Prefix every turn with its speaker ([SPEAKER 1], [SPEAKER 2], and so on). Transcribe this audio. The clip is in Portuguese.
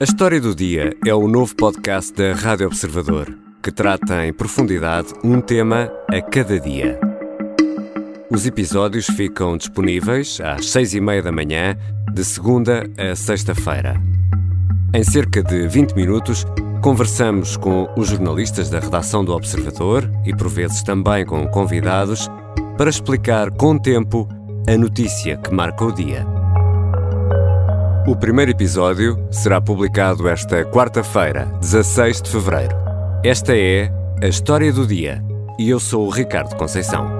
[SPEAKER 1] A História do Dia é o novo podcast da Rádio Observador, que trata em profundidade um tema a cada dia. Os episódios ficam disponíveis às seis e meia da manhã, de segunda a sexta-feira. Em cerca de 20 minutos, conversamos com os jornalistas da redação do Observador e, por vezes, também com convidados, para explicar com tempo a notícia que marca o dia. O primeiro episódio será publicado esta quarta-feira, 16 de fevereiro. Esta é a História do Dia e eu sou o Ricardo Conceição.